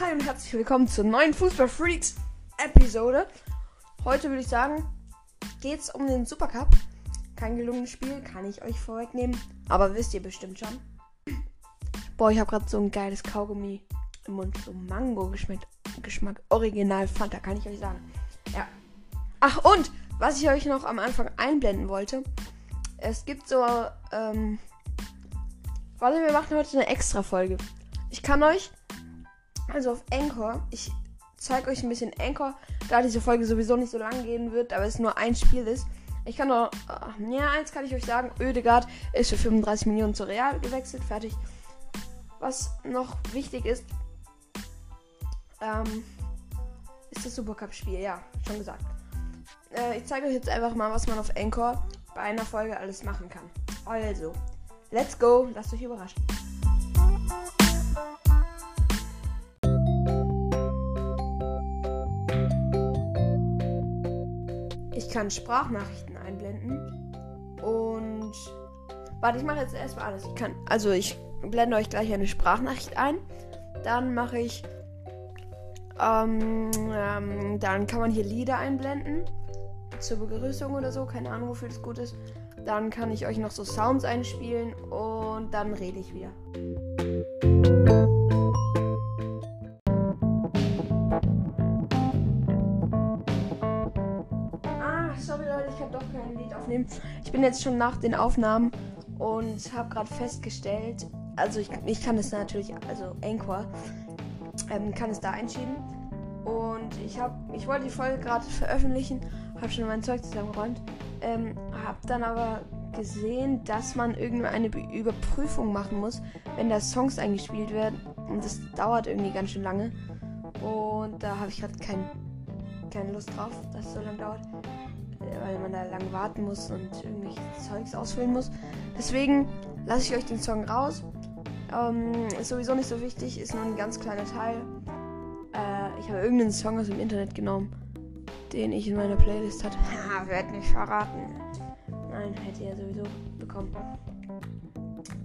Hi und herzlich willkommen zur neuen Fußball Freaks Episode. Heute würde ich sagen, geht's um den Supercup. Kein gelungenes Spiel, kann ich euch vorwegnehmen, aber wisst ihr bestimmt schon. Boah, ich habe gerade so ein geiles Kaugummi im Mund, so Mango geschmeckt, Geschmack original Fanta, kann ich euch sagen. Ja. Ach und was ich euch noch am Anfang einblenden wollte, es gibt so ähm, Warte, wir machen heute eine extra Folge. Ich kann euch also auf Anchor, ich zeige euch ein bisschen Anchor, da diese Folge sowieso nicht so lang gehen wird, aber es nur ein Spiel ist. Ich kann nur, äh, ja, eins kann ich euch sagen, Ödegard ist für 35 Millionen zu Real gewechselt, fertig. Was noch wichtig ist, ähm, ist das Supercup-Spiel, ja, schon gesagt. Äh, ich zeige euch jetzt einfach mal, was man auf Anchor bei einer Folge alles machen kann. Also, let's go, lasst euch überraschen. Ich kann Sprachnachrichten einblenden. Und. Warte, ich mache jetzt erstmal alles. Ich kann. Also ich blende euch gleich eine Sprachnachricht ein. Dann mache ich. Ähm, ähm, dann kann man hier Lieder einblenden. Zur Begrüßung oder so. Keine Ahnung, wofür das gut ist. Dann kann ich euch noch so Sounds einspielen und dann rede ich wieder. Kann doch kein Lied aufnehmen. Ich bin jetzt schon nach den Aufnahmen und habe gerade festgestellt, also ich, ich kann es natürlich, also Anchor, ähm, kann es da einschieben. Und ich habe, ich wollte die Folge gerade veröffentlichen, habe schon mein Zeug zusammengeräumt, ähm, habe dann aber gesehen, dass man irgendwie eine Überprüfung machen muss, wenn da Songs eingespielt werden. Und das dauert irgendwie ganz schön lange. Und da habe ich gerade kein, keine Lust drauf, dass es so lange dauert weil man da lang warten muss und irgendwelche Zeugs ausfüllen muss. Deswegen lasse ich euch den Song raus. Ähm, ist sowieso nicht so wichtig, ist nur ein ganz kleiner Teil. Äh, ich habe irgendeinen Song aus dem Internet genommen, den ich in meiner Playlist hatte. Haha, werd nicht verraten. Nein, hätte er sowieso bekommen.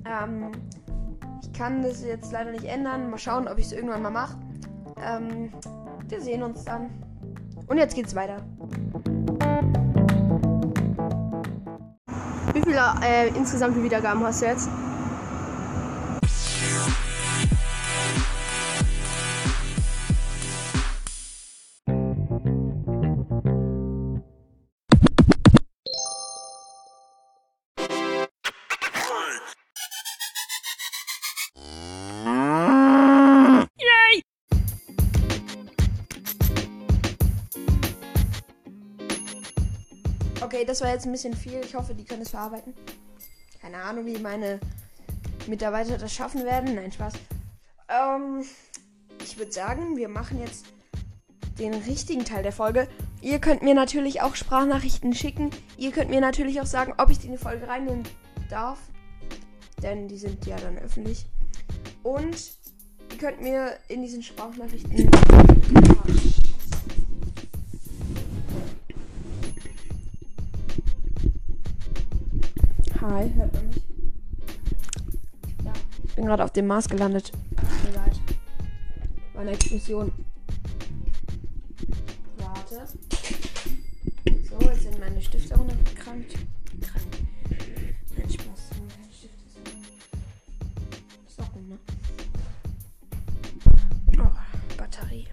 Ähm, ich kann das jetzt leider nicht ändern. Mal schauen, ob ich es irgendwann mal mache. Ähm, wir sehen uns dann. Und jetzt geht's weiter. Wie viele äh, insgesamt Wiedergaben hast du jetzt? Okay, das war jetzt ein bisschen viel. Ich hoffe, die können es verarbeiten. Keine Ahnung, wie meine Mitarbeiter das schaffen werden. Nein, Spaß. Ähm, ich würde sagen, wir machen jetzt den richtigen Teil der Folge. Ihr könnt mir natürlich auch Sprachnachrichten schicken. Ihr könnt mir natürlich auch sagen, ob ich die in die Folge reinnehmen darf. Denn die sind ja dann öffentlich. Und ihr könnt mir in diesen Sprachnachrichten. Hi, hört man mich? Ja, ich bin gerade auf dem Mars gelandet. Tut mir leid. War eine Explosion. Warte. So, jetzt sind meine Stifte runtergekramt. Nein, Spaß. Meine Stifte sind Socken, ne? Oh, Batterie.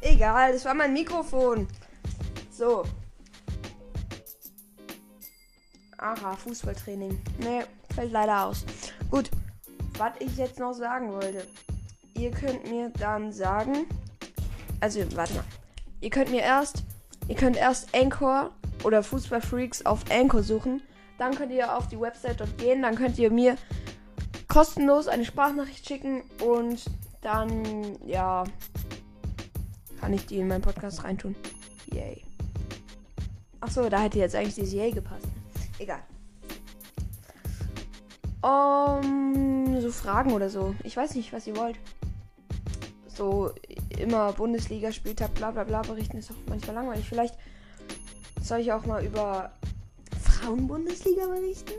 Egal, das war mein Mikrofon. So, Aha, Fußballtraining. Nee, fällt leider aus. Gut, was ich jetzt noch sagen wollte. Ihr könnt mir dann sagen. Also, warte mal. Ihr könnt mir erst. Ihr könnt erst Anchor oder Fußballfreaks auf Anchor suchen. Dann könnt ihr auf die Website dort gehen. Dann könnt ihr mir kostenlos eine Sprachnachricht schicken und dann, ja, kann ich die in meinen Podcast reintun. Yay. Achso, da hätte jetzt eigentlich dieses Yay gepasst. Egal. Um, so Fragen oder so. Ich weiß nicht, was ihr wollt. So immer Bundesliga-Spieltag, bla bla bla berichten ist auch manchmal langweilig. Vielleicht soll ich auch mal über Frauen-Bundesliga berichten?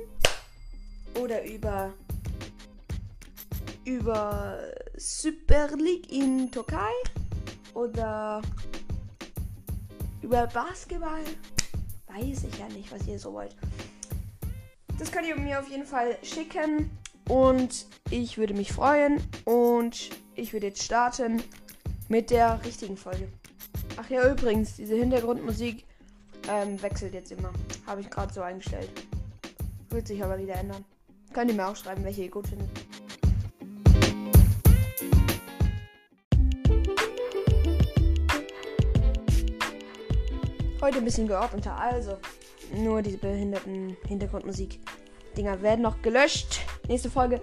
Oder über über Super League in Türkei oder über Basketball. Weiß ich ja nicht, was ihr so wollt. Das könnt ihr mir auf jeden Fall schicken und ich würde mich freuen und ich würde jetzt starten mit der richtigen Folge. Ach ja, übrigens, diese Hintergrundmusik ähm, wechselt jetzt immer. Habe ich gerade so eingestellt. Wird sich aber wieder ändern. Könnt ihr mir auch schreiben, welche ihr gut findet. Heute ein bisschen geordneter, also nur diese behinderten Hintergrundmusik-Dinger werden noch gelöscht. Nächste Folge.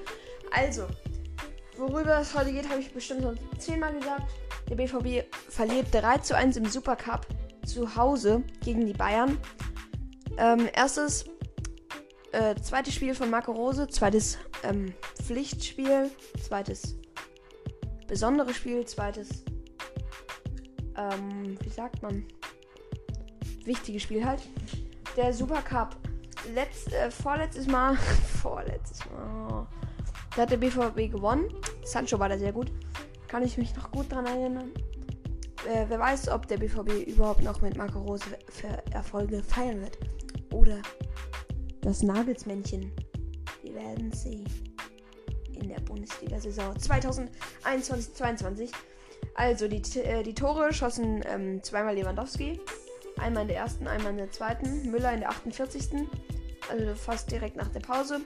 Also, worüber es heute geht, habe ich bestimmt schon zehnmal gesagt. Der BVB verliert 3 zu 1 im Supercup zu Hause gegen die Bayern. Ähm, erstes, äh, zweites Spiel von Marco Rose, zweites ähm, Pflichtspiel, zweites besonderes Spiel, zweites, ähm, wie sagt man, wichtiges Spiel halt. Der Supercup, letzt, äh, vorletztes Mal, vorletztes Mal, da hat der BVB gewonnen. Sancho war da sehr gut. Kann ich mich noch gut dran erinnern. Äh, wer weiß, ob der BVB überhaupt noch mit Marco Rose Erfolge feiern wird. Oder das Nagelsmännchen. Wir werden sehen. In der Bundesliga-Saison 2021-22. Also die, äh, die Tore schossen ähm, zweimal Lewandowski. Einmal in der ersten, einmal in der zweiten. Müller in der 48. Also fast direkt nach der Pause.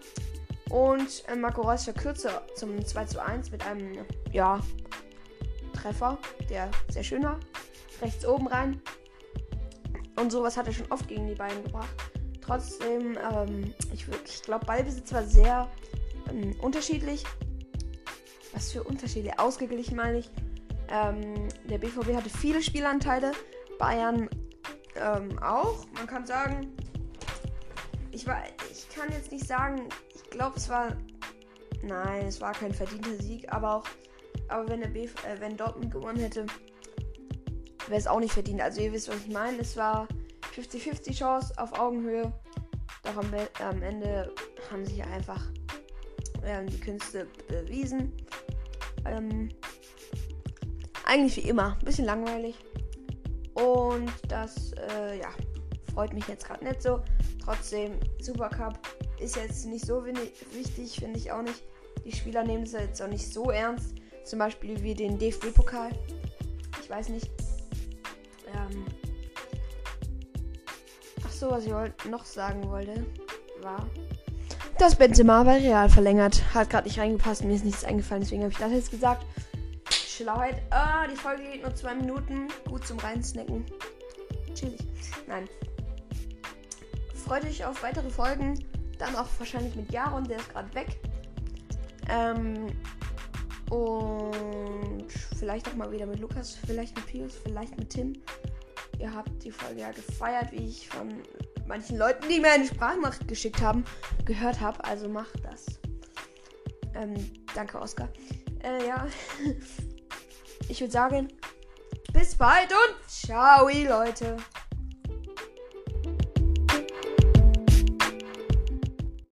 Und äh, Marco Reus verkürzte zum 2 zu 1 mit einem, ja, Treffer, der sehr schön war. Rechts oben rein. Und sowas hat er schon oft gegen die beiden gebracht. Trotzdem, ähm, ich, ich glaube, Ballbesitz war sehr ähm, unterschiedlich. Was für Unterschiede? Ausgeglichen meine ich. Ähm, der BVB hatte viele Spielanteile. Bayern ähm, auch. Man kann sagen, ich, war, ich kann jetzt nicht sagen, ich glaube, es war. Nein, es war kein verdienter Sieg, aber auch aber wenn der Bf äh, wenn Dortmund gewonnen hätte, wäre es auch nicht verdient. Also ihr wisst, was ich meine. Es war 50-50 Chance auf Augenhöhe. Doch am, am Ende haben sich einfach ähm, die Künste bewiesen. Ähm, eigentlich wie immer. Ein bisschen langweilig. Und das, äh, ja, freut mich jetzt gerade nicht so. Trotzdem, Supercup ist jetzt nicht so wichtig, finde ich auch nicht. Die Spieler nehmen es jetzt auch nicht so ernst. Zum Beispiel wie den DFB-Pokal. Ich weiß nicht. Ähm Ach so, was ich noch sagen wollte, war, dass Benzema bei Real verlängert. Hat gerade nicht reingepasst, mir ist nichts eingefallen, deswegen habe ich das jetzt gesagt. Schlauheit. Ah, die Folge geht nur zwei Minuten. Gut zum Reinsnacken. Chillig. Nein. Freut euch auf weitere Folgen. Dann auch wahrscheinlich mit Jaron, der ist gerade weg. Ähm, und vielleicht auch mal wieder mit Lukas, vielleicht mit Pius, vielleicht mit Tim. Ihr habt die Folge ja gefeiert, wie ich von manchen Leuten, die mir eine Sprachmacht geschickt haben, gehört habe. Also macht das. Ähm, danke, Oskar. Äh, ja. ich würde sagen, bis bald und ciao, Leute.